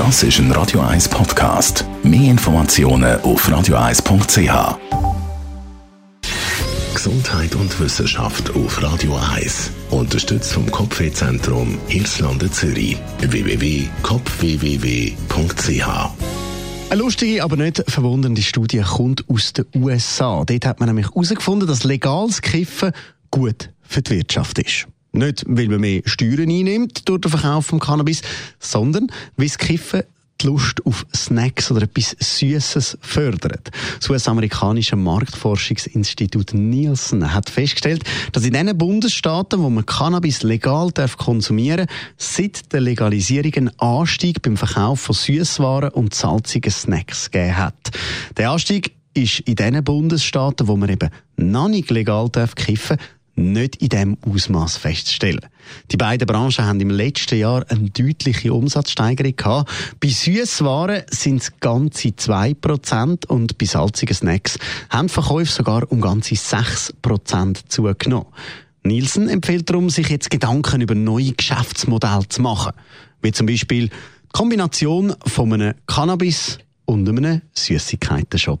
Das ist ein Radio 1 Podcast. Mehr Informationen auf radio1.ch. Gesundheit und Wissenschaft auf Radio 1. Unterstützt vom Kopfwehzentrum Irlande Zürich. www.kopfwww.ch eine lustige, aber nicht verwundernde Studie kommt aus den USA. Dort hat man nämlich herausgefunden, dass legales Kiffen gut für die Wirtschaft ist. Nicht, weil man mehr Steuern einnimmt durch den Verkauf von Cannabis, sondern weil das Kiffen die Lust auf Snacks oder etwas Süßes fördert. Das US-amerikanische Marktforschungsinstitut Nielsen hat festgestellt, dass in den Bundesstaaten, wo man Cannabis legal darf konsumieren seit der Legalisierung einen Anstieg beim Verkauf von Süßwaren und salzigen Snacks gegeben hat. Der Anstieg ist in den Bundesstaaten, wo man eben noch nicht legal darf kiffen, nicht in diesem Ausmaß festzustellen. Die beiden Branchen haben im letzten Jahr eine deutliche Umsatzsteigerung gehabt. Bei Süßwaren sind es ganze 2% und bei salzigen Snacks haben die Verkäufe sogar um ganze 6% zugenommen. Nielsen empfiehlt darum, sich jetzt Gedanken über neue Geschäftsmodelle zu machen. Wie zum Beispiel die Kombination von einem Cannabis und einem Süßigkeiten-Shop.